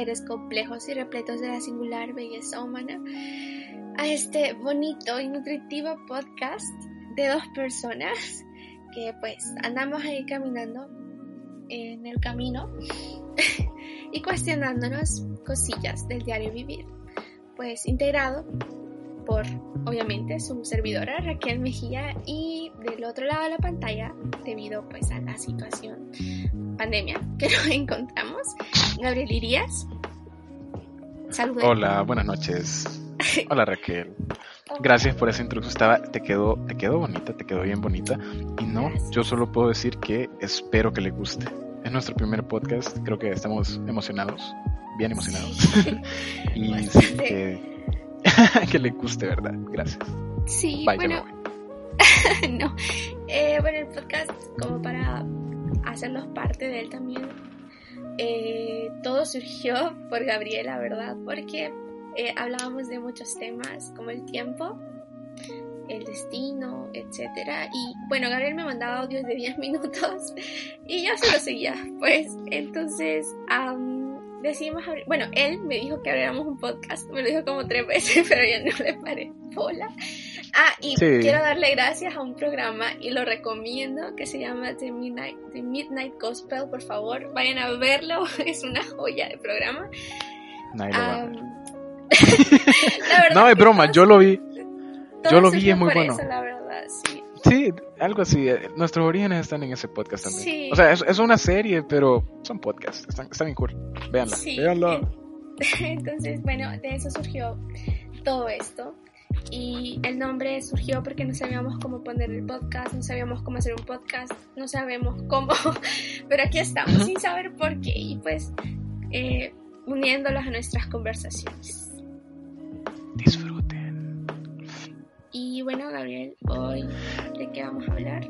seres complejos y repletos de la singular belleza humana, a este bonito y nutritivo podcast de dos personas que pues andamos ahí caminando en el camino y cuestionándonos cosillas del diario vivir, pues integrado por obviamente su servidora Raquel Mejía y del otro lado de la pantalla debido pues a la situación pandemia que nos encontramos Gabriel Irías saludos Hola, buenas noches. Hola Raquel. Gracias por esa introducción. Estaba, te quedó, te quedó bonita, te quedó bien bonita. Y no, Gracias. yo solo puedo decir que espero que le guste. Es nuestro primer podcast, creo que estamos emocionados, bien emocionados. y sí, Bastante. que, que le guste, ¿verdad? Gracias. sí Bye, bueno no Eh, bueno el podcast como para hacerlos parte de él también eh, todo surgió por Gabriela verdad porque eh, hablábamos de muchos temas como el tiempo el destino, etcétera. Y bueno, Gabriel me mandaba audios de 10 minutos y yo se lo seguía. Pues entonces am, decidimos abrir. Bueno, él me dijo que abriéramos un podcast, me lo dijo como tres veces, pero yo no le paré bola. Ah, y Sí. quiero darle gracias a un programa y lo recomiendo que se llama The Midnight, The Midnight Gospel. Por favor, vayan a verlo, es una joya de programa. La verdad No, es broma, yo lo vi. yo lo vi, es muy bueno. eso, la verdad, sí. Algo así. eh, Nuestros orígenes están en ese podcast también. Sí. O sea, es, es una serie, pero son podcasts. Están, están bien cool. Véanla. Sí, Véanla. en- Entonces, bueno, de eso surgió todo esto. Y el nombre surgió porque no sabíamos cómo poner el podcast, no sabíamos cómo hacer un podcast, no sabemos cómo, pero aquí estamos sin saber por qué y pues eh, uniéndolos a nuestras conversaciones. Disfruten. Y bueno, Gabriel, hoy de qué vamos a hablar?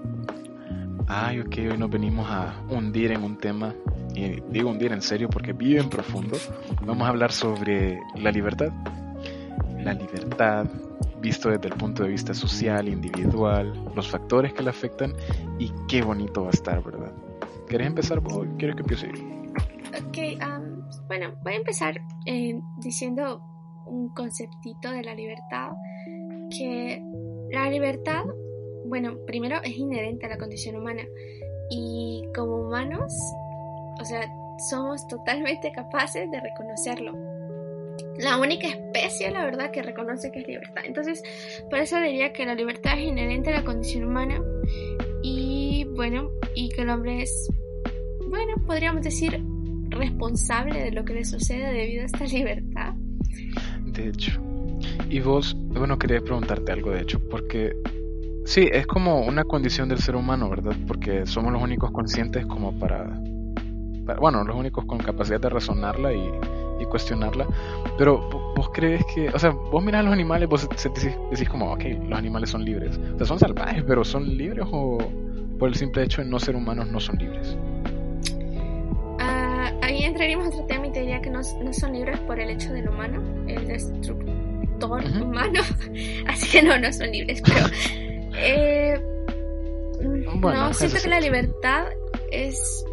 Ay, ok, hoy nos venimos a hundir en un tema, y digo hundir en serio porque bien profundo. Vamos a hablar sobre la libertad. La libertad visto desde el punto de vista social, individual, los factores que la afectan y qué bonito va a estar, ¿verdad? ¿Querés empezar vos? o ¿Quieres que empiece? Ok, am, bueno, voy a empezar eh, diciendo un conceptito de la libertad, que la libertad, bueno, primero es inherente a la condición humana y como humanos, o sea, somos totalmente capaces de reconocerlo. La única especie, la verdad, que reconoce que es libertad. Entonces, por eso diría que la libertad es inherente a la condición humana y, bueno, y que el hombre es, bueno, podríamos decir, responsable de lo que le sucede debido a esta libertad. De hecho. Y vos, bueno, quería preguntarte algo, de hecho, porque sí, es como una condición del ser humano, ¿verdad? Porque somos los únicos conscientes como para, para- bueno, los únicos con capacidad de razonarla y, y cuestionarla. Pero vo- vos crees que, o sea, vos mirás a los animales, vos decís, decís como, ok, los animales son libres. O sea, son salvajes, pero ¿son libres o por el simple hecho de no ser humanos no son libres? Ah, ahí entraríamos a otro tema y te diría que no, no son libres por el hecho del humano, el destructor Ujú. humano. Así que no, no son libres, pero... eh, Bueno, no, siento que la libertad es,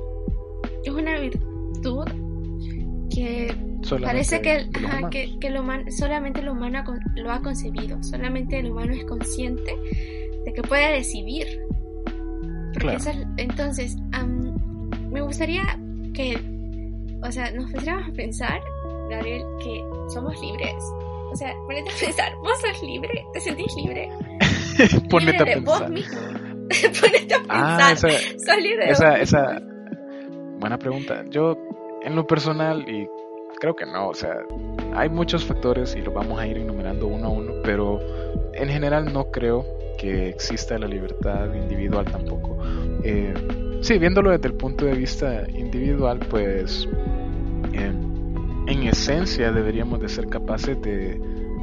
es una virtud que Solamente Parece que, el- ajá, que, que el humano, solamente el humano lo ha concebido, solamente el humano es consciente de que puede decidir. Claro. es- entonces, am, me gustaría que, o sea, nos pusiéramos a pensar, Gabriel, que somos libres. O sea, ponete a pensar, vos sos libre, te sentís libre. Ponete libre a de vos pensar. mismo. ponete a pensar, Ah, esa, sos libre de esa, vos esa, mismo. buena pregunta. Yo, en lo personal, y creo que no, o sea, hay muchos factores y los vamos a ir enumerando uno a uno, pero en general no creo que exista la libertad individual tampoco. Eh, sí, viéndolo desde el punto de vista individual, pues en esencia deberíamos de ser capaces de,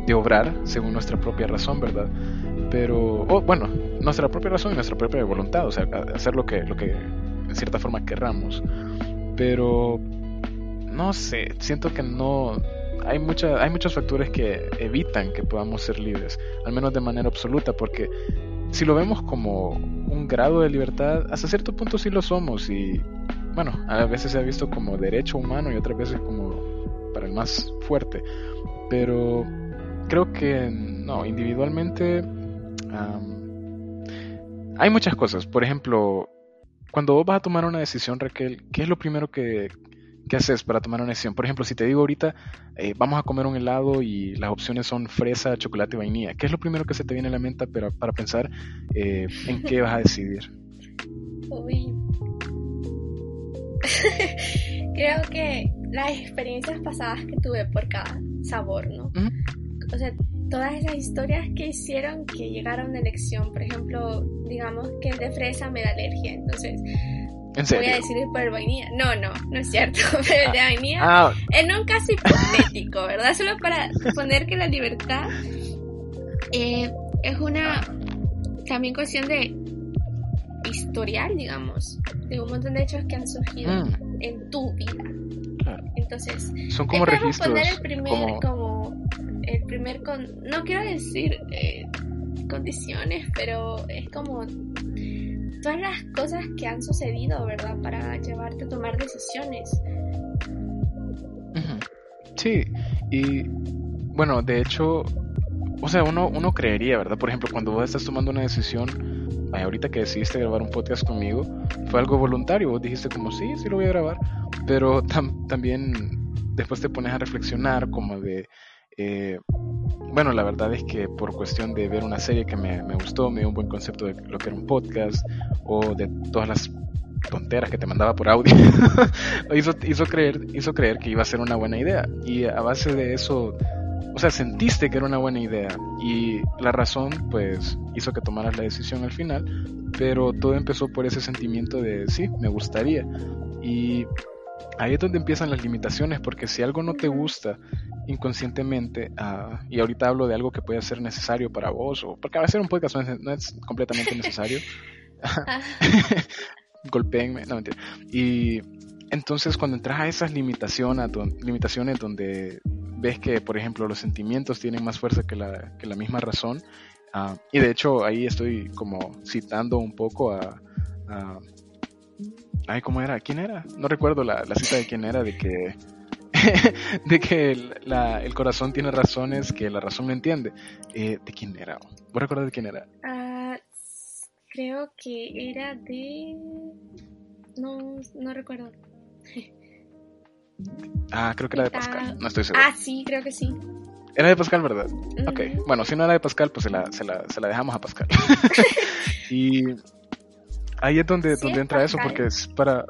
de obrar según nuestra propia razón, ¿verdad? Pero, o bueno, nuestra propia razón y nuestra propia voluntad, o sea, hacer lo que, lo que en cierta forma querramos. Pero, no sé, siento que no... Hay, mucha, hay muchos factores que evitan que podamos ser libres, al menos de manera absoluta, porque si lo vemos como un grado de libertad, hasta cierto punto sí lo somos y, bueno, a veces se ha visto como derecho humano y otras veces como para el más fuerte. Pero creo que no, individualmente hay muchas cosas. Por ejemplo, cuando vos vas a tomar una decisión, Raquel, ¿qué es lo primero que, que haces para tomar una decisión? Por ejemplo, si te digo ahorita, eh, vamos a comer un helado y las opciones son fresa, chocolate y vainilla, ¿qué es lo primero que se te viene a la mente para, para pensar eh, en qué vas a decidir? Uy. Creo que las experiencias pasadas que tuve por cada sabor, ¿no? O sea, todas esas historias que hicieron que llegara una elección. Por ejemplo, digamos que el de fresa me da alergia, entonces ¿En voy a decidir por el vainilla. No, no, no es cierto. Pero el de vainilla, Ah, en un caso hipotético, ¿verdad? Solo para poner que la libertad eh, es una también cuestión de historial, digamos, de un montón de hechos que han surgido mm, en tu vida. claro. Entonces, Son como registros. poner el primer, como- como... el primer con, no quiero decir eh, condiciones, pero es como todas las cosas que han sucedido, ¿verdad? Para llevarte a tomar decisiones. Sí, y bueno, de hecho, o sea, uno, uno creería, ¿verdad? Por ejemplo, cuando vos estás tomando una decisión, ahorita que decidiste grabar un podcast conmigo, fue algo voluntario, vos dijiste como, sí, sí lo voy a grabar, pero tam- también después te pones a reflexionar como de, eh, bueno, la verdad es que por cuestión de ver una serie que me, me gustó, me dio un buen concepto de lo que era un podcast, o de todas las tonteras que te mandaba por audio, hizo, hizo, creer, hizo creer que iba a ser una buena idea. Y a base de eso, o sea, sentiste que era una buena idea. Y la razón, pues, hizo que tomaras la decisión al final. Pero todo empezó por ese sentimiento de, sí, me gustaría. Y ahí es donde empiezan las limitaciones, porque si algo no te gusta inconscientemente, ah, y ahorita hablo de algo que puede ser necesario para vos, o porque hacer un podcast no es, no es completamente necesario, golpeenme, no mentira. Y entonces cuando entras a esas limitaciones, limitaciones donde ves que, por ejemplo, los sentimientos tienen más fuerza que la, que la misma razón, ah, y de hecho ahí estoy como citando un poco a... a- ay, ¿cómo era? ¿Quién era? No recuerdo la, cita de quién era, de que... de que la- el corazón tiene razones que la razón no entiende. Eh, ¿De quién era? ¿Vos recordás de quién era? ah, creo que era de... No, no recuerdo. Ah, creo que era de Pascal, no estoy seguro. Ah, sí, creo que sí. Era de Pascal, ¿verdad? Ok, bueno, si no era de Pascal, pues se la, se la, se la dejamos a Pascal. y ahí es donde, Sí, donde es entra eso, porque es para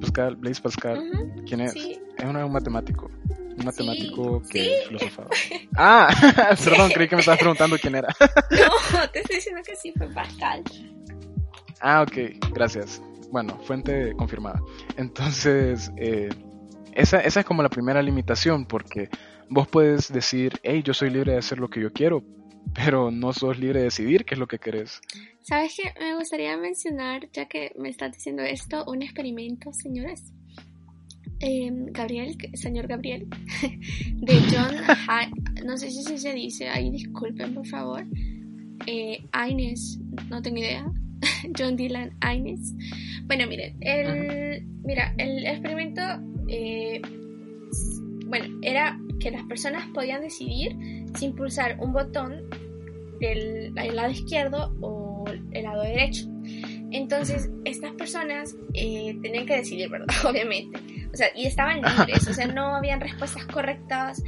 Pascal, Blaise Pascal, Ujú, ¿quién es? Sí. Es un matemático, un matemático que sí. filosofaba. Ah, perdón, creí que me estabas preguntando quién era. No, te estoy diciendo que sí fue Pascal. Ah, ok, gracias. Bueno, fuente confirmada. Entonces, eh, esa, esa es como la primera limitación, porque vos puedes decir, hey, yo soy libre de hacer lo que yo quiero, pero no sos libre de decidir qué es lo que querés. ¿Sabes qué? Me gustaría mencionar, ya que me estás diciendo esto, un experimento, señores. Eh, Gabriel, señor Gabriel, de John no sé si se dice, ahí disculpen por favor. Eh, Aines, no tengo idea. John Dylan Aines. Bueno, miren, el, mira, el experimento, eh, bueno, era que las personas podían decidir sin pulsar un botón del el lado izquierdo o el lado derecho. Entonces, estas personas eh, tenían que decidir, ¿verdad? Obviamente. O sea, y estaban libres, o sea, no habían respuestas correctas.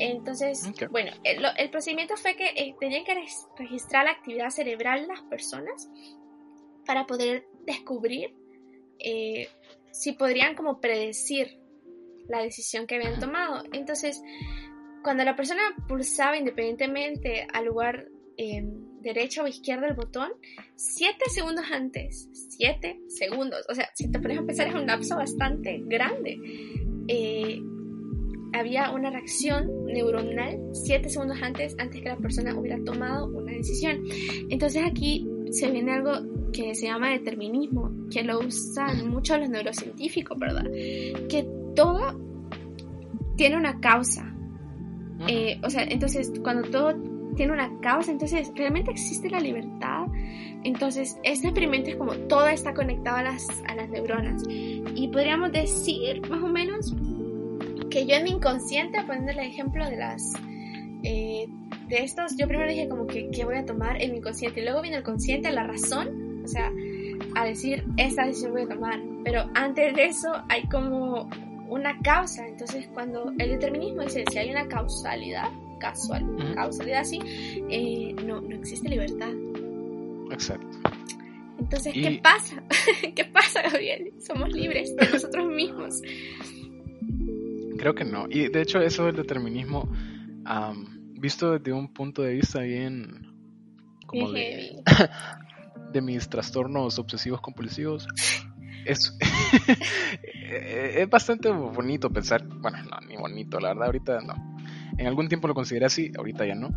Entonces, Ok. bueno, el, el procedimiento fue que eh, tenían que registrar la actividad cerebral de las personas para poder descubrir eh, si podrían como predecir la decisión que habían tomado. Entonces, cuando la persona pulsaba independientemente al lugar eh, derecho o izquierdo del botón, 7 segundos antes, 7 segundos, o sea, si te pones a pensar es un lapso bastante grande, eh, había una reacción neuronal 7 segundos antes, antes que la persona hubiera tomado una decisión. Entonces aquí se viene algo que se llama determinismo, que lo usan mucho los neurocientíficos, ¿verdad? Que todo tiene una causa. Eh, o sea, entonces cuando todo tiene una causa, entonces realmente existe la libertad. Entonces, este experimento es como todo está conectado a las, a las neuronas. Y podríamos decir más o menos que yo en mi inconsciente, poniendo el ejemplo de las... Eh, de estos, yo primero dije como que qué voy a tomar en mi inconsciente y luego viene el consciente, la razón, o sea, a decir esta decisión voy a tomar. Pero antes de eso hay como una causa. Entonces, cuando el determinismo dice si hay una causalidad, casual, causalidad así, eh, no, no existe libertad. Exacto. Entonces, Y- ¿qué pasa? ¿Qué pasa, Gabriel? Somos libres de nosotros mismos. Creo que no. Y de hecho eso del determinismo, am, visto desde un punto de vista bien como de, de mis trastornos obsesivos compulsivos, es, es bastante bonito pensar, bueno, no, ni bonito, la verdad, ahorita no. En algún tiempo lo consideré así, ahorita ya no,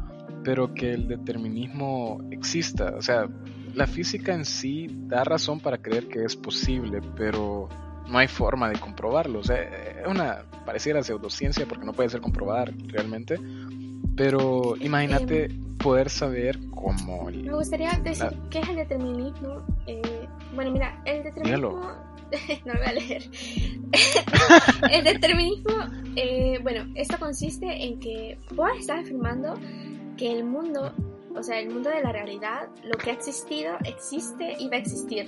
pero que el determinismo exista, o sea, la física en sí da razón para creer que es posible, pero no hay forma de comprobarlo, o sea, es una pareciera pseudociencia porque no puede ser comprobada realmente, pero imagínate poder saber cómo el- Me gustaría decir Ah. qué es el determinismo. Eh, bueno, mira, el determinismo. no lo voy a leer. el determinismo, eh, bueno, esto consiste en que vos estás afirmando que el mundo, o sea, el mundo de la realidad, lo que ha existido, existe y va a existir.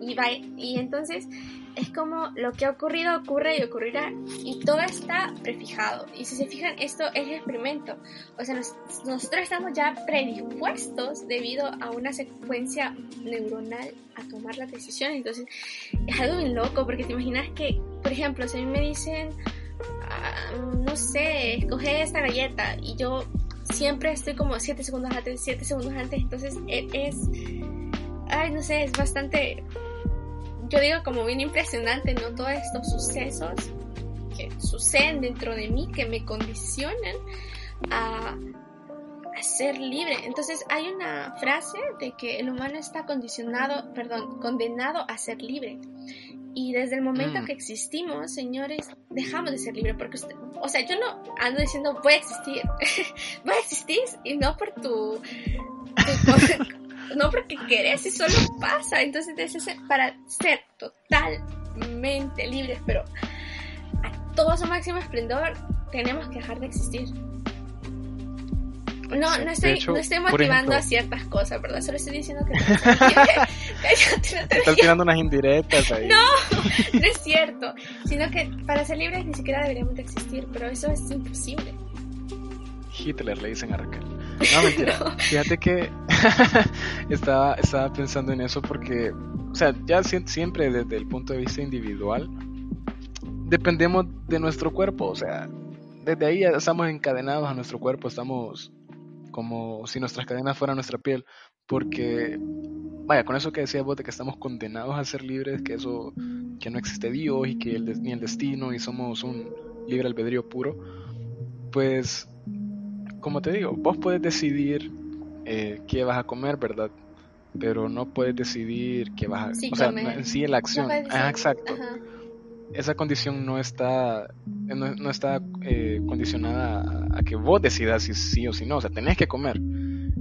Y, va, y entonces es como lo que ha ocurrido ocurre y ocurrirá y todo está prefijado. Y si se fijan, esto es experimento. O sea, nos- nosotros estamos ya predispuestos debido a una secuencia neuronal a tomar las decisiones. Entonces, es algo bien loco porque te imaginas que, por ejemplo, si a mí me dicen, ah, no sé, escoge esta galleta y yo siempre estoy como 7 segundos antes, 7 segundos antes, entonces e- es, ay, no sé, es bastante, yo digo como bien impresionante, ¿no? Todos estos sucesos que suceden dentro de mí, que me condicionan a, a ser libre. Entonces hay una frase de que el humano está condicionado, perdón, condenado a ser libre. Y desde el momento Mm. que existimos, señores, dejamos de ser libres. Porque, usted- o sea, yo no ando diciendo voy a existir. voy a existir y no por tu. tu- no porque querés y solo pasa. Entonces, es ese- para ser totalmente libres, pero a todo su máximo esplendor, tenemos que dejar de existir. No, no estoy, hecho, no estoy motivando ejemplo- a ciertas cosas, ¿verdad? Solo estoy diciendo que... te- Estás tirando unas indirectas ahí. No, no es cierto. Sino que para ser libres ni siquiera deberíamos de existir, pero eso es imposible. Hitler le dicen a Raquel. No, mentira. Fíjate que estaba, estaba pensando en eso porque, o sea, ya si- siempre desde el punto de vista individual, dependemos de nuestro cuerpo. O sea, desde ahí ya estamos encadenados a nuestro cuerpo, estamos como si nuestras cadenas fueran nuestra piel. Porque, vaya, con eso que decías vos de que estamos condenados a ser libres, que eso, que no existe Dios y que el, ni el destino y somos un libre albedrío puro, pues como te digo, vos puedes decidir eh, qué vas a comer, ¿verdad? Pero no puedes decidir qué vas a... Sí, o sea, comer. en sí la acción. No Ah, exacto. Ajá. Esa condición no está, no, no está eh, condicionada a, a que vos decidas si sí o si no. O sea, tenés que comer.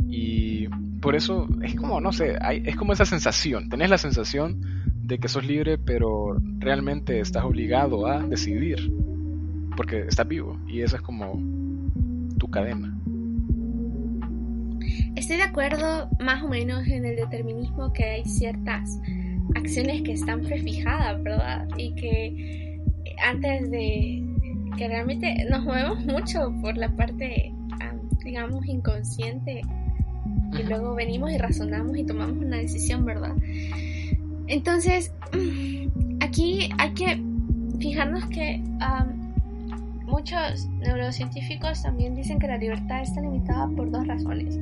Y por eso es como, no sé, hay, es como esa sensación. Tenés la sensación de que sos libre, pero realmente estás obligado a decidir. Porque estás vivo. Y esa es como tu cadena. Estoy de acuerdo más o menos en el determinismo que hay ciertas acciones que están prefijadas, ¿verdad? Y que antes de que realmente nos movemos mucho por la parte, digamos, inconsciente y luego venimos y razonamos y tomamos una decisión, ¿verdad? Entonces, aquí hay que fijarnos que am, muchos neurocientíficos también dicen que la libertad está limitada por dos razones.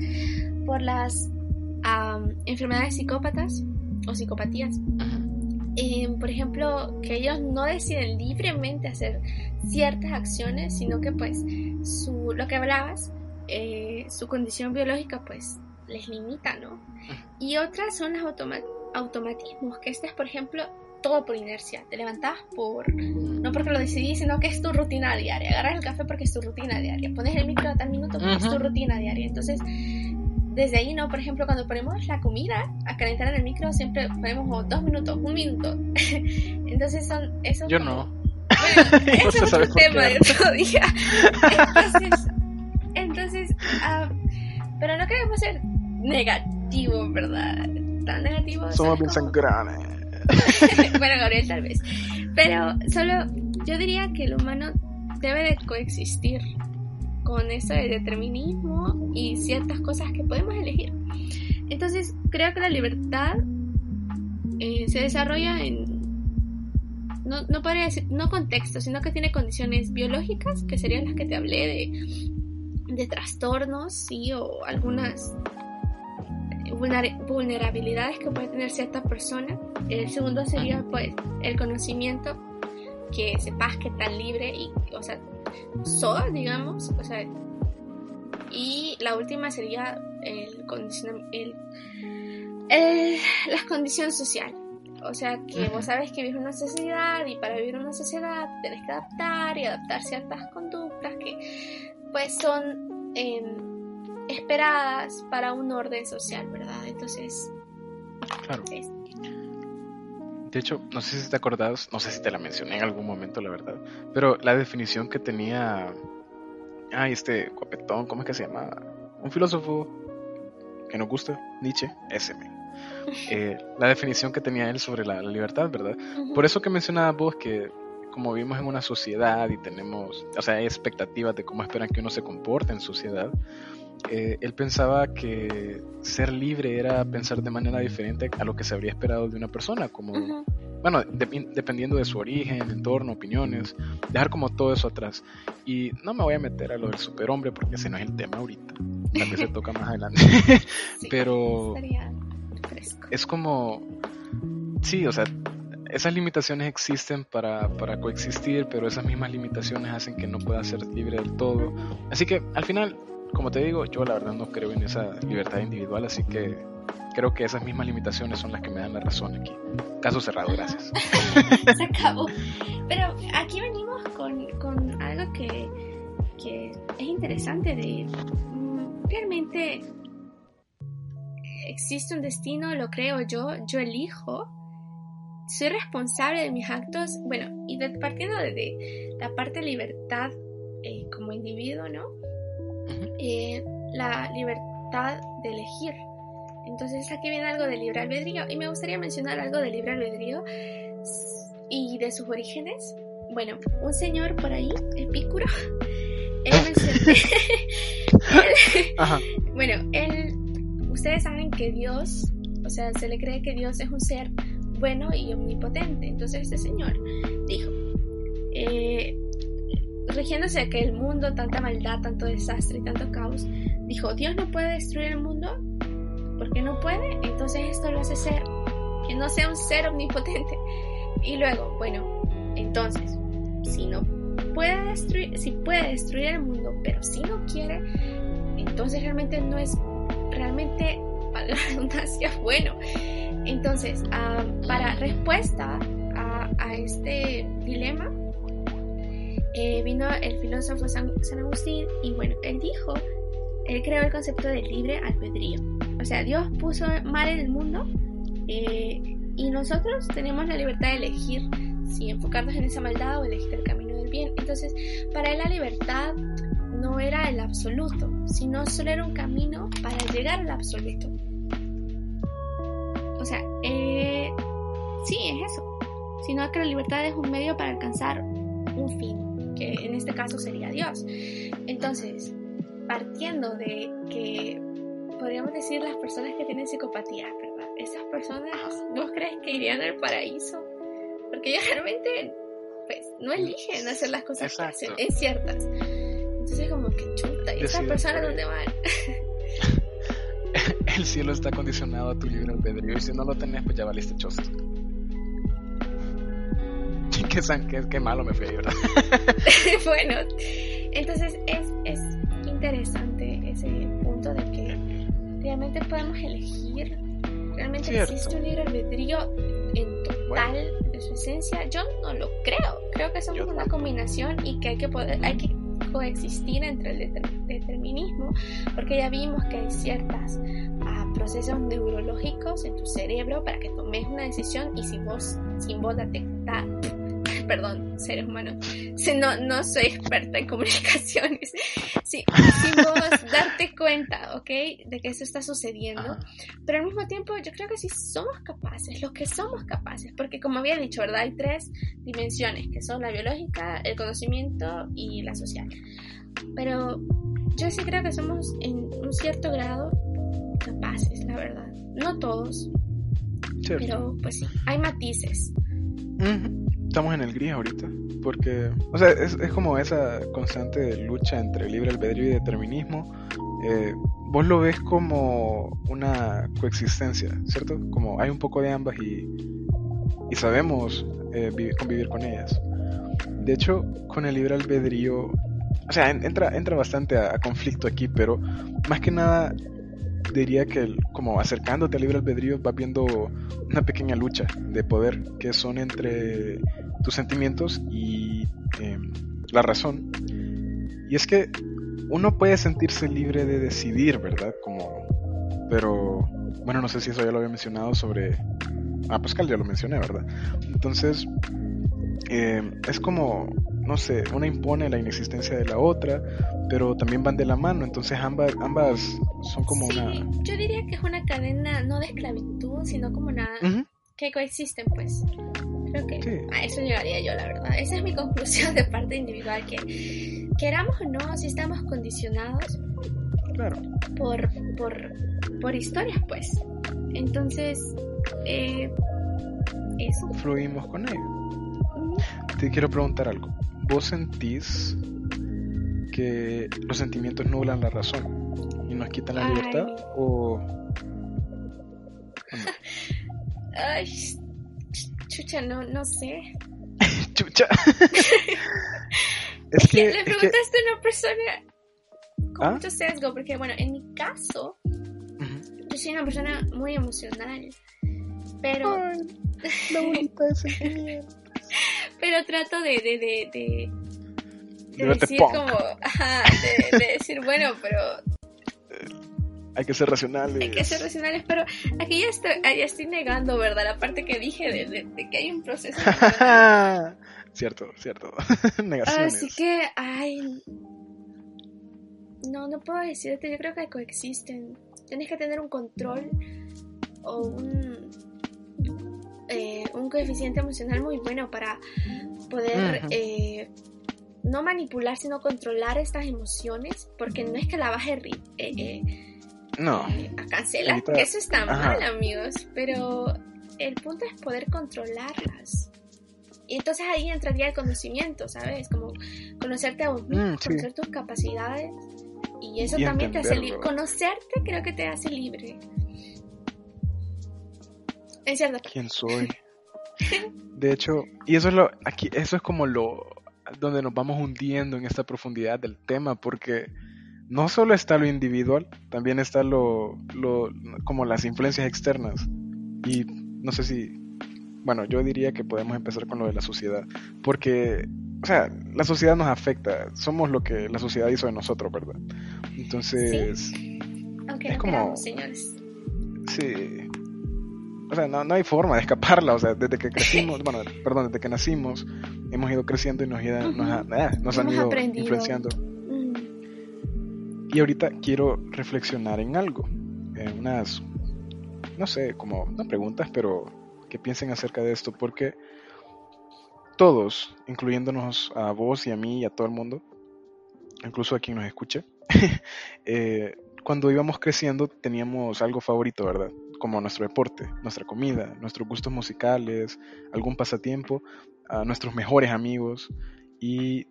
Por las am, enfermedades psicópatas o psicopatías. Eh, por ejemplo, que ellos no deciden libremente hacer ciertas acciones, sino que pues su, lo que hablabas, eh, su condición biológica pues les limita, ¿no? Y otras son los automa- automatismos, que este es por ejemplo todo por inercia, te levantas por, no porque lo decidí, sino que es tu rutina diaria, agarras el café porque es tu rutina diaria, pones el micro a tal minuto porque es tu rutina diaria, entonces desde ahí, ¿no? Por ejemplo, cuando ponemos la comida a calentar en el micro, siempre ponemos dos minutos, un minuto. Entonces son esos. Yo como- no. Bueno, ese es qué, tema de otro día. Entonces, entonces ah, pero no queremos ser negativos, ¿verdad? Tan negativos. Somos bien sangranes. bueno, Gabriel tal vez. Pero solo yo diría que el humano debe de coexistir con eso del determinismo y ciertas cosas que podemos elegir. Entonces, creo que la libertad eh, se desarrolla en no, no podría decir, no contexto, sino que tiene condiciones biológicas, que serían las que te hablé de, de trastornos, sí, o algunas vulnerabilidades que puede tener cierta persona. El segundo sería, pues, el conocimiento, que sepas que tan libre y, o sea, sos, digamos, o sea, y la última sería el el, el- la condición social. O sea, que vos sabes que vives una sociedad y para vivir una sociedad tenés que adaptar y adaptar ciertas conductas que pues son em, esperadas para un orden social, ¿verdad? Entonces, Claro. es- De hecho, no sé si te acordás, no sé si te la mencioné en algún momento, la verdad, pero la definición que tenía, ay, este guapetón, ¿cómo es que se llama? Un filósofo que nos gusta, Nietzsche, ese. Eh, la definición que tenía él sobre la, la libertad, ¿verdad? Ujú. Por eso que mencionabas vos que como vivimos en una sociedad y tenemos, o sea, hay expectativas de cómo esperan que uno se comporte en sociedad, eh, él pensaba que ser libre era pensar de manera diferente a lo que se habría esperado de una persona, como, bueno, de- dependiendo de su origen, entorno, opiniones, dejar como todo eso atrás. Y no me voy a meter a lo del superhombre porque ese no es el tema ahorita, tal vez se toca más adelante. Sí, pero- es como, sí, o sea, esas limitaciones existen para, para coexistir, pero esas mismas limitaciones hacen que no pueda ser libre del todo. Así que al final, como te digo, yo la verdad no creo en esa libertad individual, así que creo que esas mismas limitaciones son las que me dan la razón aquí. Caso cerrado, gracias. se acabó. Pero aquí venimos con, con algo que, que es interesante de mm, realmente existe un destino, lo creo yo, yo elijo, soy responsable de mis actos, bueno, y partiendo de la parte de libertad eh, como individuo, ¿no? La libertad de elegir. Entonces aquí viene algo de libre albedrío y me gustaría mencionar algo de libre albedrío y de sus orígenes. Bueno, un señor por ahí, Epicuro, él mencionó... Bueno, él, ustedes saben que Dios, o sea, se le cree que Dios es un ser bueno y omnipotente. Entonces este señor dijo, eh, rigiéndose de que el mundo, tanta maldad, tanto desastre y tanto caos, dijo, Dios no puede destruir el mundo porque no puede, entonces esto lo hace ser, que no sea un ser omnipotente. Y luego, bueno, entonces, si no puede destruir, si puede destruir el mundo, pero si no quiere, entonces realmente no es, realmente, para la redundancia, bueno. Entonces, ah, para respuesta a, a este dilema, eh, vino el filósofo San, Agustín y bueno, él dijo, él creó el concepto de libre albedrío. O sea, Dios puso mal en el mundo eh, y nosotros tenemos la libertad de elegir si enfocarnos en esa maldad o elegir el camino del bien. Entonces, para él la libertad no era el absoluto, sino solo era un camino para llegar al absoluto. O sea, eh, sí, es eso. Sino que la libertad es un medio para alcanzar un fin, que en este caso sería Dios. Entonces, partiendo de que podríamos decir las personas que tienen psicopatía, ¿verdad? Esas personas, ¿vos crees que irían al paraíso? porque ellos realmente pues no eligen hacer las cosas Exacto. que hacen, es ciertas. Entonces como que chuta, ¿y esa Deciden persona por dónde van? El cielo está condicionado a tu libre albedrío y si no lo tenés, pues ya valiste choza. Qué, qué, qué malo me fui, ¿verdad? bueno, entonces es, es interesante ese punto de que realmente podemos elegir, realmente Cierto. existe un libre albedrío en total de su esencia. Yo no lo creo, creo que somos Yo una combinación y que hay que poder, hay que coexistir entre el deter- determinismo, porque ya vimos que hay ciertas ah, procesos neurológicos en tu cerebro para que tomes una decisión y si vos, sin vos date, da- perdón, seres humanos, si no, no soy experta en comunicaciones, si, sin vos darte cuenta, ¿ok? De que eso está sucediendo, Ajá. pero al mismo tiempo yo creo que sí somos capaces, lo que somos capaces, porque como había dicho, ¿verdad? Hay tres dimensiones, que son la biológica, el conocimiento y la social. Pero yo sí creo que somos en un cierto grado capaces, la verdad. No todos, Cierto. pero pues sí, hay matices. Ujú. Estamos en el gris ahorita. Porque, o sea, es, es como esa constante lucha entre libre albedrío y determinismo. Eh, vos lo ves como una coexistencia, ¿cierto? Como hay un poco de ambas y, y sabemos eh, vi- convivir con ellas. De hecho, con el libre albedrío, o sea, en- entra, entra bastante a, a conflicto aquí, pero más que nada diría que como acercándote al libre albedrío vas viendo una pequeña lucha de poder que son entre tus sentimientos y eh, la razón. Y es que uno puede sentirse libre de decidir, ¿verdad? Como, pero bueno, no sé si eso ya lo había mencionado sobre... Ah, Pascal ya lo mencioné, ¿verdad? Entonces, eh, es como, no sé, una impone la inexistencia de la otra, pero también van de la mano, entonces ambas, ambas son como sí, una... yo diría que es una cadena no de esclavitud, sino como una que coexisten, pues. Creo que Sí. a eso llegaría yo, la verdad. Esa es mi conclusión de parte individual, que queramos o no, si estamos condicionados claro. por, por, por historias, pues. Entonces, eh, eso. Fluimos con ello. Te quiero preguntar algo. ¿Vos sentís que los sentimientos nublan la razón y nos quitan la Ay. libertad? ¿O Ay, ch- chucha, no, no sé. chucha? Es que le es que- preguntaste a una persona con ¿Ah? mucho sesgo, porque bueno, en mi caso, Ujú. yo soy una persona muy emocional, pero, Ay, la bolita de. Pero trato de, de, de, de, decir punk. como, ajá, de, de decir, bueno, pero Hay que ser racionales. hay que ser racionales, pero aquí ya estoy, ah, ya estoy negando, ¿verdad? La parte que dije de, de- de que hay un proceso. cierto, cierto. Negaciones. Así que, ay, no, no puedo decirte, yo creo que coexisten. Tienes que tener un control o un, eh, un coeficiente emocional muy bueno para poder eh, no manipular, sino controlar estas emociones, porque no es que la vas a, ri- eh, eh, No. eh, a cancelar, porque eso está ajá. mal, amigos, pero el punto es poder controlarlas. Y entonces ahí entraría el conocimiento, ¿sabes? Como conocerte a vos mismo, Mm, sí. conocer tus capacidades. Y eso Y también te hace libre. Conocerte creo que te hace libre. Quién soy. De hecho, y eso es lo, aquí, eso es como lo, donde nos vamos hundiendo en esta profundidad del tema, porque no solo está lo individual, también está lo, lo, como las influencias externas. Y no sé si, bueno, yo diría que podemos empezar con lo de la sociedad, porque, o sea, la sociedad nos afecta, somos lo que la sociedad hizo de nosotros, ¿verdad? Entonces, Aunque es no como- queramos, señores. Sí. O sea, no, no hay forma de escaparla. O sea, desde que crecimos, bueno, perdón, desde que nacimos, hemos ido creciendo y nos, ida- nos, ha- ah, nos han ido aprendido. influenciando. Mm, Y ahorita quiero reflexionar en algo. En unas, no sé, como no preguntas, pero que piensen acerca de esto. Porque todos, incluyéndonos a vos y a mí y a todo el mundo, incluso a quien nos escuche, eh, cuando íbamos creciendo teníamos algo favorito, ¿verdad? Como nuestro deporte, nuestra comida, nuestros gustos musicales, algún pasatiempo, a nuestros mejores amigos y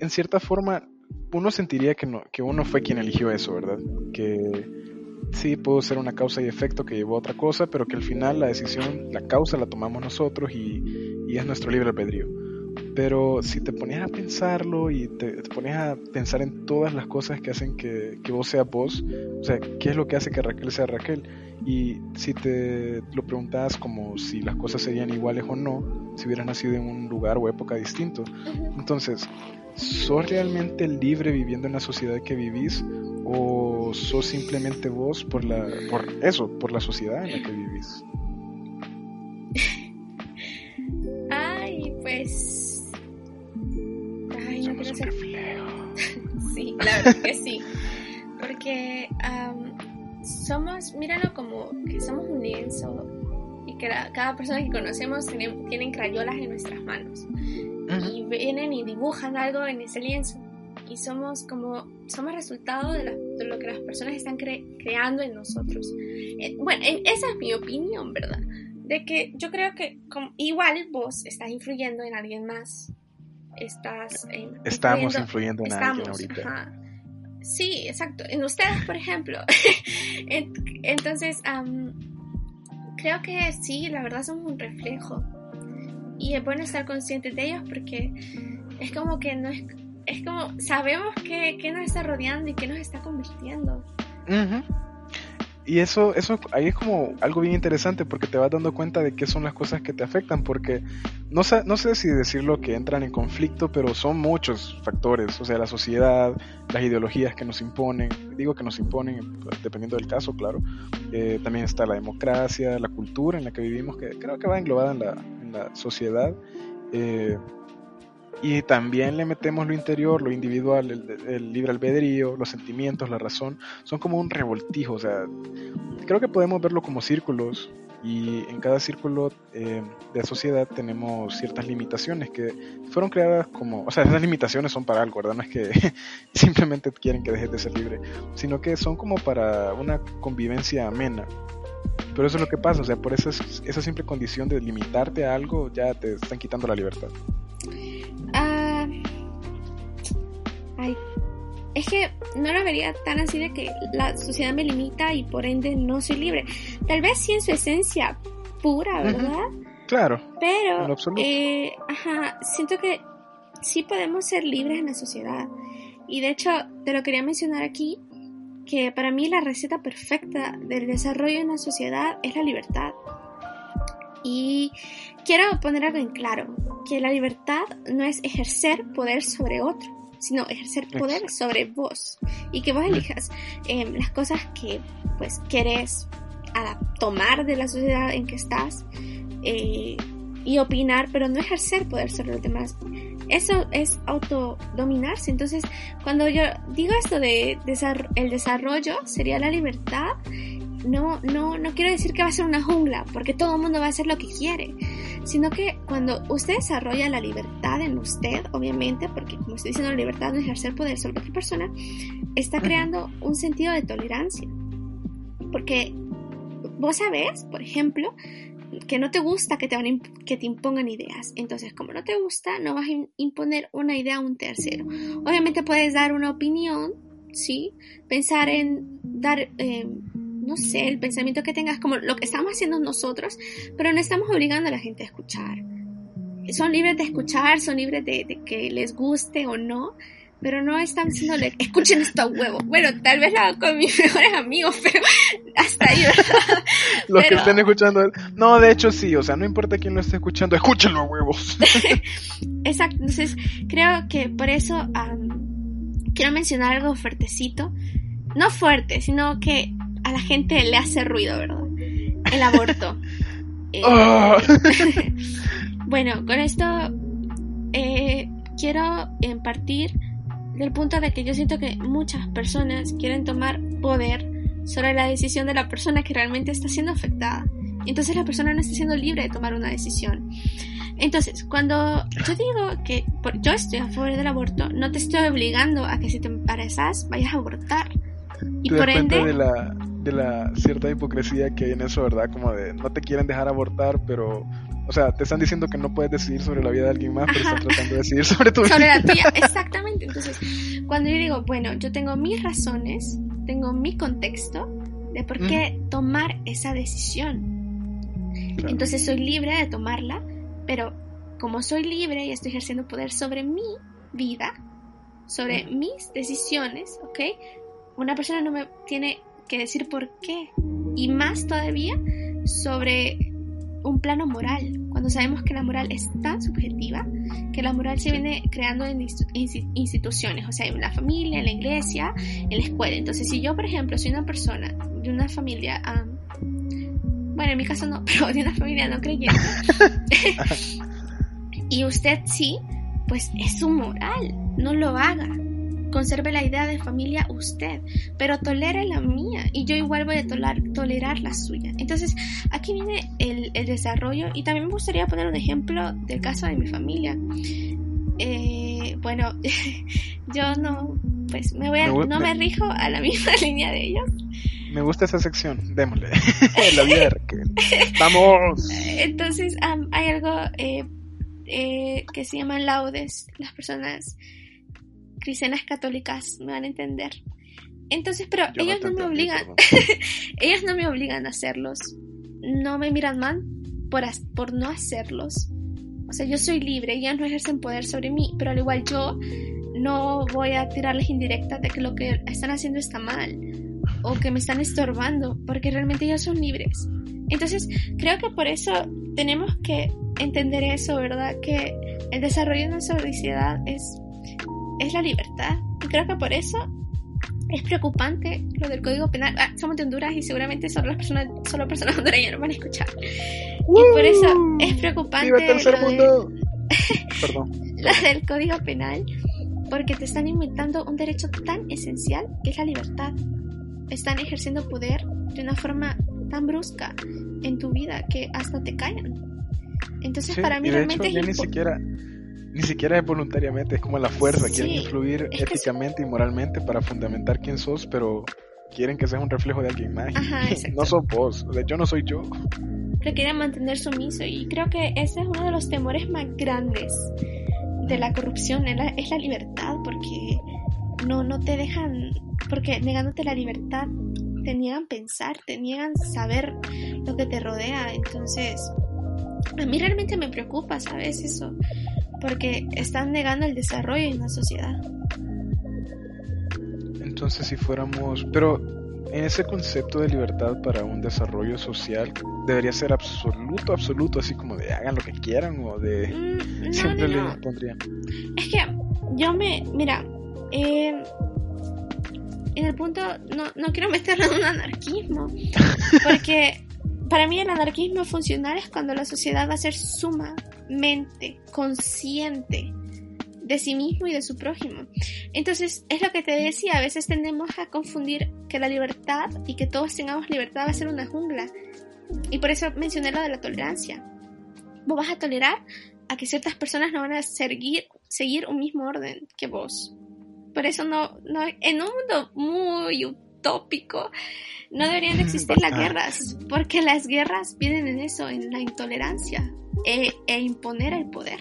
en cierta forma uno sentiría que, no, que uno fue quien eligió eso, ¿verdad? Que sí pudo ser una causa y efecto que llevó a otra cosa, pero que al final la decisión, la causa la tomamos nosotros y, y es nuestro libre albedrío. Pero si te ponías a pensarlo y te, te ponías a pensar en todas las cosas que hacen que, que, vos seas vos, o sea, ¿qué es lo que hace que Raquel sea Raquel? Y si te lo preguntas como si las cosas serían iguales o no, si hubieras nacido en un lugar o época distinto. Entonces, ¿sos realmente libre viviendo en la sociedad que vivís? ¿O sos simplemente vos por, la, por eso, por la sociedad en la que vivís? la verdad que sí. Porque um, somos, míralo como que somos un lienzo y que la, cada persona que conocemos tiene, tienen crayolas en nuestras manos. Uh -huh. Y vienen y dibujan algo en ese lienzo. Y somos como, somos resultado de, la, de lo que las personas están cre creando en nosotros. Eh, bueno, esa es mi opinión, ¿verdad? de que yo creo que como, igual vos estás influyendo en alguien más. Estás. Eh, estamos influyendo, influyendo en estamos, alguien ahorita. Ajá. Sí, exacto. En ustedes, por ejemplo. Entonces, um, creo que sí, la verdad somos un reflejo. Y es bueno estar conscientes de ellos porque es como que no es. Es como sabemos que, que nos está rodeando y que nos está convirtiendo. Uh -huh. Y eso, eso ahí es como algo bien interesante porque te vas dando cuenta de qué son las cosas que te afectan, porque no sé, no sé si decirlo que entran en conflicto, pero son muchos factores, o sea, la sociedad, las ideologías que nos imponen, digo que nos imponen dependiendo del caso, claro, eh, también está la democracia, la cultura en la que vivimos, que creo que va englobada en la, en la sociedad. Eh, y también le metemos lo interior, lo individual, el, libre albedrío, los sentimientos, la razón, son como un revoltijo, o sea, creo que podemos verlo como círculos y en cada círculo eh, de sociedad tenemos ciertas limitaciones que fueron creadas como, o sea, esas limitaciones son para algo, ¿verdad? No es que simplemente quieren que dejes de ser libre, sino que son como para una convivencia amena. Pero eso es lo que pasa, o sea, por esa, esa simple condición de limitarte a algo ya te están quitando la libertad. Uh, ay, es que no lo vería tan así de que la sociedad me limita y por ende no soy libre. Tal vez sí en su esencia pura, ¿verdad? Uh -huh. Claro. Pero, eh, ajá, siento que sí podemos ser libres en la sociedad. Y de hecho, te lo quería mencionar aquí, que para mí la receta perfecta del desarrollo en la sociedad es la libertad. Y quiero poner algo en claro, que la libertad no es ejercer poder sobre otro, sino ejercer poder sobre vos. Y que vos elijas eh, las cosas que pues querés tomar de la sociedad en que estás eh, y opinar, pero no ejercer poder sobre los demás. Eso es autodominarse. Entonces, cuando yo digo esto de el desarrollo, sería la libertad no, no, no quiero decir que va a ser una jungla, porque todo el mundo va a hacer lo que quiere, sino que cuando usted desarrolla la libertad en usted, obviamente, porque como estoy diciendo, la libertad de ejercer poder sobre otra persona, está creando un sentido de tolerancia. Porque vos sabés, por ejemplo, que no te gusta que te, van que te impongan ideas. Entonces, como no te gusta, no vas a imponer una idea a un tercero. Obviamente puedes dar una opinión, ¿sí? Pensar en dar... Eh, no sé, el pensamiento que tengas, como lo que estamos haciendo nosotros, pero no estamos obligando a la gente a escuchar. Son libres de escuchar, son libres de, de que les guste o no, pero no están diciéndole, escuchen esto a huevo. Bueno, tal vez lo hago con mis mejores amigos, pero hasta ahí, ¿verdad? Los pero... que estén escuchando, no, de hecho sí, o sea, no importa quién lo esté escuchando, escúchenlo a huevos. Exacto, entonces creo que por eso um, quiero mencionar algo fuertecito. No fuerte, sino que a la gente le hace ruido, ¿verdad? El aborto. eh, oh. bueno, con esto eh, quiero partir del punto de que yo siento que muchas personas quieren tomar poder sobre la decisión de la persona que realmente está siendo afectada. Entonces la persona no está siendo libre de tomar una decisión. Entonces, cuando yo digo que yo estoy a favor del aborto, no te estoy obligando a que si te embarazas vayas a abortar. Y por ende... De la de la cierta hipocresía que hay en eso, ¿verdad? Como de no te quieren dejar abortar, pero o sea, te están diciendo que no puedes decidir sobre la vida de alguien más, pero están tratando de decidir sobre tu vida. sobre la tuya, exactamente. Entonces, cuando yo digo, bueno, yo tengo mis razones, tengo mi contexto de por qué tomar esa decisión. Claro. Entonces soy libre de tomarla, pero como soy libre y estoy ejerciendo poder sobre mi vida, sobre mis decisiones, ¿ok? Una persona no me tiene que decir por qué. Y más todavía sobre un plano moral, cuando sabemos que la moral es tan subjetiva, que la moral se viene creando en instituciones, o sea, en la familia, en la iglesia, en la escuela. Entonces, si yo, por ejemplo, soy una persona de una familia, am, bueno, en mi caso no, pero de una familia no creyente, y usted sí, pues es su moral, no lo haga. Conserve la idea de familia usted, pero tolere la mía y yo igual voy a tolar- tolerar la suya. Entonces, aquí viene el, el desarrollo y también me gustaría poner un ejemplo del caso de mi familia. Eh, bueno, yo no, pues me voy a, Me no me rijo a la misma línea de ellos. Me gusta esa sección, démosle. la vida de Raquel. ¡Vamos! Entonces, am, hay algo eh, eh, que se llaman laudes. Las personas cristianas católicas me van a entender. Entonces, pero Yo ellos no, me obligan, ellos no me obligan a hacerlos. No me miran mal por, por no hacerlos. O sea, yo soy libre, ellos no ejercen poder sobre mí, pero al igual yo no voy a tirarles indirectas de que lo que están haciendo está mal o que me están estorbando, porque realmente ellos son libres. Entonces, creo que por eso tenemos que entender eso, ¿verdad? Que el desarrollo de nuestra sociedad es, es la libertad. Y creo que por eso es preocupante lo del Código Penal. Ah, somos de Honduras y seguramente solo las personas, solo personas hondureñas nos van a escuchar. Y por eso es preocupante ¡Viva el tercer lo del- mundo! Perdón. la del Código Penal, porque te están inventando un derecho tan esencial que es la libertad. Están ejerciendo poder de una forma tan brusca en tu vida que hasta te callan. Entonces, Sí, para mí realmente hecho, es ni siquiera, ni siquiera es voluntariamente, es como la fuerza. Sí, quieren influir es éticamente y moralmente para fundamentar quién sos, pero quieren que seas un reflejo de alguien más. Ajá, no sos vos, o sea, yo no soy yo. te quieren mantener sumiso y creo que ese es uno de los temores más grandes de la corrupción, es la, es la libertad, porque no, no te dejan, porque negándote la libertad te niegan pensar, te niegan saber lo que te rodea, entonces a mí realmente me preocupa, ¿sabes? Eso, porque están negando el desarrollo en la sociedad. Entonces, si fuéramos. Pero en ese concepto de libertad para un desarrollo social, debería ser absoluto, absoluto, así como de hagan lo que quieran o de. Mm, no, Siempre no, le no. pondría. Es que yo me, mira, eh, en el punto, no, no quiero meterlo en un anarquismo, porque para mí el anarquismo funcional es cuando la sociedad va a ser sumamente consciente de sí mismo y de su prójimo. Entonces, es lo que te decía, a veces tendemos a confundir que la libertad y que todos tengamos libertad va a ser una jungla. Y por eso mencioné lo de la tolerancia. Vos vas a tolerar a que ciertas personas no van a seguir, seguir un mismo orden que vos. Por eso no, no, en un mundo muy utópico, no deberían de existir las guerras, porque las guerras vienen en eso, en la intolerancia e, e imponer el poder.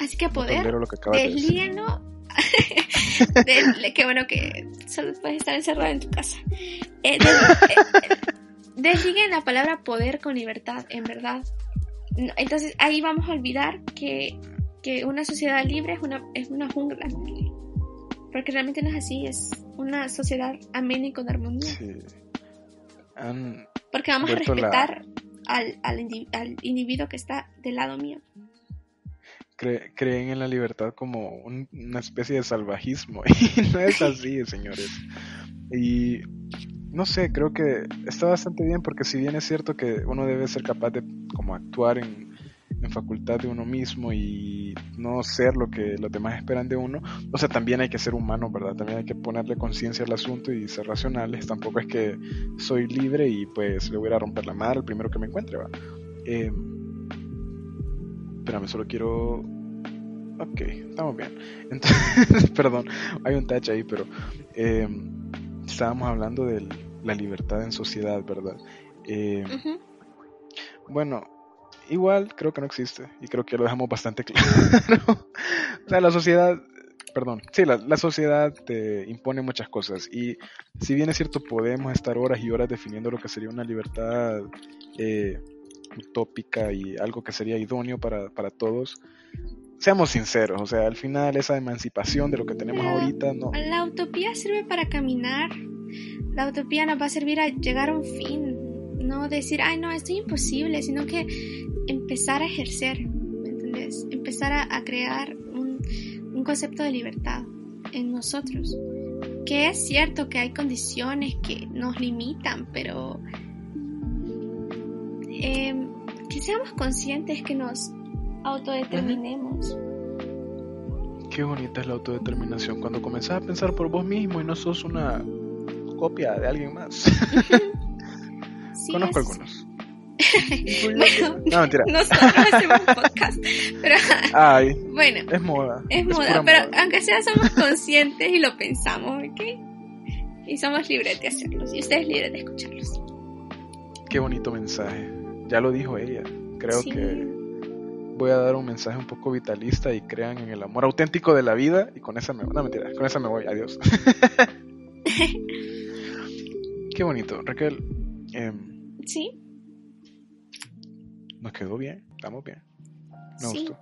Así que poder, lo que acabas de decir. deslíguenlo. de, qué bueno que solo puedes estar encerrado en tu casa. Eh, des- eh, desliguen la palabra poder con libertad, en verdad. Entonces ahí vamos a olvidar que, que una sociedad libre es una, es una jungla. Porque realmente no es así, es una sociedad amena y con armonía. Sí. Han- Porque vamos a la- respetar al, al, indi- al individuo que está del lado mío. cre- creen en la libertad como un- una especie de salvajismo y no es así, señores. Y no sé, creo que está bastante bien porque si bien es cierto que uno debe ser capaz de como actuar en, en facultad de uno mismo y no ser lo que los demás esperan de uno, o sea, también hay que ser humano, ¿verdad? También hay que ponerle conciencia al asunto y ser racionales. Tampoco es que soy libre y pues le voy a romper la madre al primero que me encuentre, ¿va? Eh, Espérame, solo quiero. Ok, estamos bien. Entonces, perdón, hay un touch ahí, pero. eh, estábamos hablando de la libertad en sociedad, ¿verdad? Eh. Bueno, igual creo que no existe y creo que lo dejamos bastante claro. o sea, la sociedad, perdón, sí, la, la sociedad te impone muchas cosas y si bien es cierto podemos estar horas y horas definiendo lo que sería una libertad eh, utópica y algo que sería idóneo para, para todos, seamos sinceros, o sea, al final esa emancipación de lo que tenemos Pero ahorita no... La utopía sirve para caminar. La utopía nos va a servir a llegar a un fin. No decir, ay, no, esto es imposible, sino que empezar a ejercer, ¿me entiendes? Empezar a, a crear un, un concepto de libertad en nosotros. Que es cierto que hay condiciones que nos limitan, pero eh, que seamos conscientes que nos autodeterminemos. Qué bonita es la autodeterminación cuando comenzás a pensar por vos mismo y no sos una copia de alguien más. Sí, Conozco es- algunos. Bueno, No, mentira. nosotros hacemos un podcast, pero Ay, bueno, es moda. es moda, pero moda. aunque sea somos conscientes y lo pensamos, ¿ok? Y somos libres de hacerlos, y ustedes libres de escucharlos. Qué bonito mensaje. Ya lo dijo ella. Creo Sí. que voy a dar un mensaje un poco vitalista y crean en el amor auténtico de la vida y con esa me No, mentira, con esa me voy. Adiós. Qué bonito. Raquel, em, ¿Sí? Nos quedó bien. Estamos bien. Me Sí. gustó.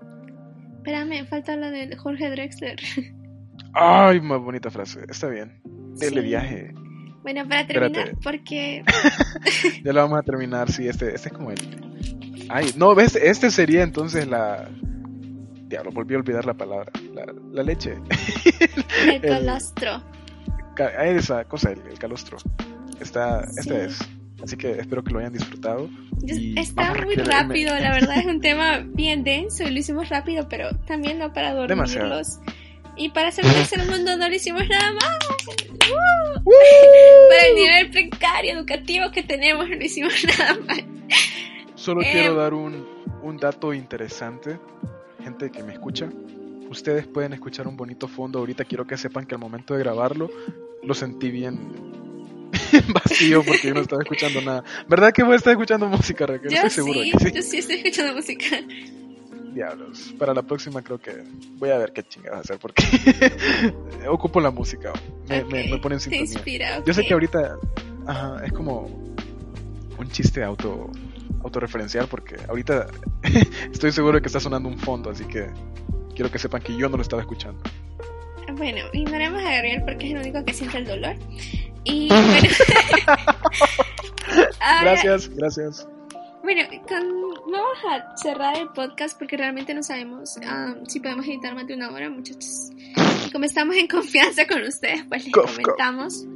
Espérame, falta la de Jorge Drexler. Ay, más bonita frase. Está bien. Dele Sí. viaje. Bueno, para terminar, Espérate. porque Ya lo vamos a terminar, sí, este, este es como el... Ay, no, ves, este sería entonces la... Diablo, volví a olvidar la palabra. La, la leche. el colostro. Ca- ah, Esa cosa, el, el calostro. Está, Sí. este es. Así que espero que lo hayan disfrutado. Está muy rápido, la verdad es un tema bien denso y lo hicimos rápido, pero también no para Demasiado. dormirlos. Y para hacer tercer mundo no lo hicimos nada más. ¡Uh! Para el nivel precario educativo que tenemos no lo hicimos nada más. Solo Eh, quiero dar un, un dato interesante. Gente que me escucha. Ustedes pueden escuchar un bonito fondo. Ahorita quiero que sepan que al momento de grabarlo lo sentí bien vacío porque yo no estaba escuchando nada. ¿Verdad que vos estás escuchando música, Raquel? Yo Estoy seguro sí, que sí. yo sí estoy escuchando música. Diablos. Para la próxima creo que voy a ver qué chingadas hacer porque ocupo la música. Me, me, me pone en Te sintonía. inspira. Yo sé que ahorita ajá, es como un chiste auto autorreferencial porque ahorita estoy seguro de que está sonando un fondo, así que quiero que sepan que yo no lo estaba escuchando. Bueno, ignoremos a Gabriel porque es el único que siente el dolor. Y bueno. Ahora, Gracias, gracias. Bueno, con- vamos a cerrar el podcast porque realmente no sabemos ah, si podemos editar más de una hora, muchachos. Y como estamos en confianza con ustedes, pues les Cof, cof. comentamos.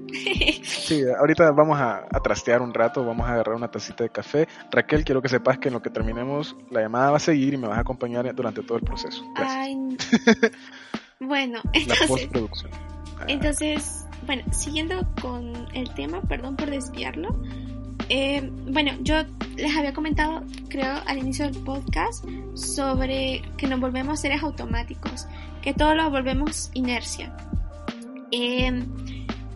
Sí, ahorita vamos a, a trastear un rato, vamos a agarrar una tacita de café. Raquel, quiero que sepas que en lo que terminemos la llamada va a seguir y me vas a acompañar durante todo el proceso. Gracias. Ay, bueno, La entonces, postproducción. Ah, entonces, bueno, siguiendo con el tema, perdón por desviarlo. Eh, bueno, yo les había comentado, creo, al inicio del podcast sobre que nos volvemos seres automáticos, que todo lo volvemos inercia. Eh,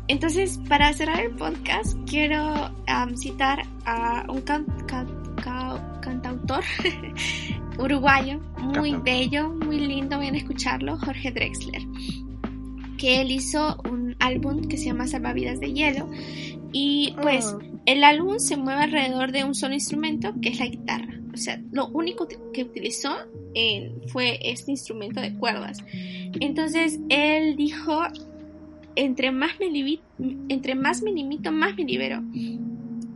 entonces, para cerrar el podcast, quiero citar a un can- ca- ca- cantautor uruguayo muy bello, muy lindo, a escucharlo, Jorge Drexler, que él hizo un álbum que se llama Salvavidas de Hielo y pues el álbum se mueve alrededor de un solo instrumento que es la guitarra. O sea, lo único que utilizó eh, fue este instrumento de cuerdas. Entonces él dijo, entre más me, libi- entre más me limito, más me libero.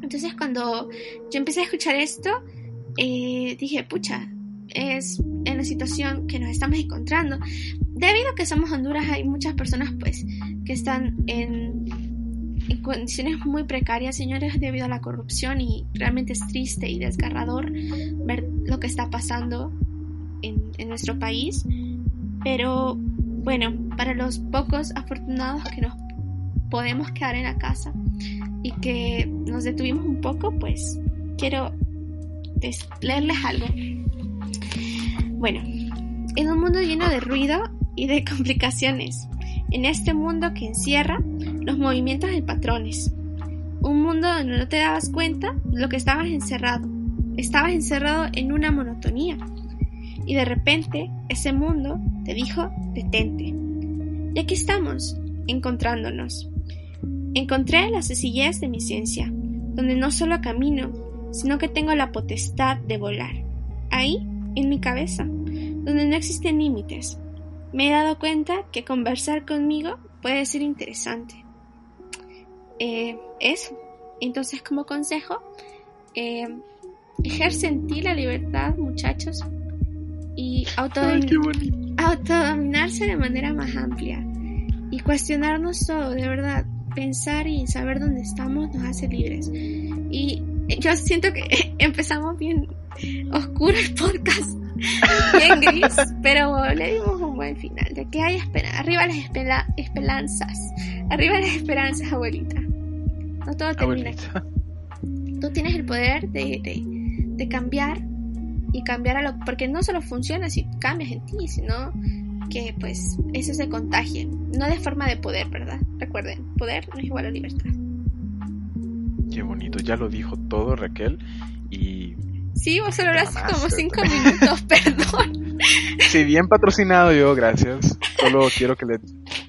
Entonces cuando yo empecé a escuchar esto, eh, dije, pucha, es en la situación que nos estamos encontrando. Debido a que somos Honduras, hay muchas personas pues que están en, condiciones muy precarias, señores, debido a la corrupción y realmente es triste y desgarrador ver lo que está pasando en, en nuestro país. Pero bueno, para los pocos afortunados que nos podemos quedar en la casa y que nos detuvimos un poco, pues quiero leerles algo. Bueno, en un mundo lleno de ruido y de complicaciones, en este mundo que encierra, los movimientos de patrones. Un mundo donde no te dabas cuenta de lo que estabas encerrado. Estabas encerrado en una monotonía. Y de repente ese mundo te dijo, detente. Y aquí estamos, encontrándonos. Encontré la sencillez de mi ciencia, donde no solo camino, sino que tengo la potestad de volar. Ahí, en mi cabeza, donde no existen límites. Me he dado cuenta que conversar conmigo puede ser interesante. Eh, eso. Entonces, como consejo, eh, ejercen ti la libertad, muchachos, y autodominarse de manera más amplia y cuestionarnos todo, de verdad. Pensar y saber dónde estamos nos hace libres. Y yo siento que empezamos bien oscuro el podcast, bien gris, pero le dimos un buen final. De que hay esperanza. Arriba las esperanzas. Arriba las esperanzas, abuelita. No todo termina. Tú tienes el poder de, de, de cambiar y cambiar a lo porque no solo funciona si cambias en ti, sino que pues eso se contagie, no de forma de poder, ¿verdad? Recuerden, poder no es igual a libertad. Qué bonito, ya lo dijo todo Raquel y... Sí, vos solo lo haces como cinco minutos, perdón. Sí, bien patrocinado yo, gracias. Solo quiero que le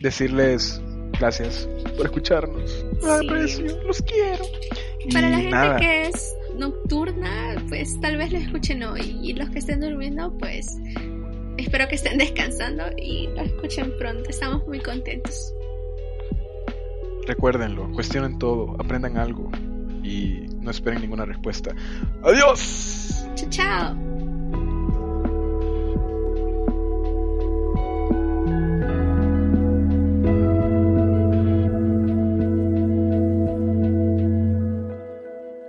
decirles gracias por escucharnos. Aprecio, los quiero. Para la gente que es nocturna, pues tal vez lo escuchen hoy. Y los que estén durmiendo, pues espero que estén descansando y lo escuchen pronto. Estamos muy contentos. Recuérdenlo, cuestionen todo, aprendan algo y no esperen ninguna respuesta. ¡Adiós! Chao, chao.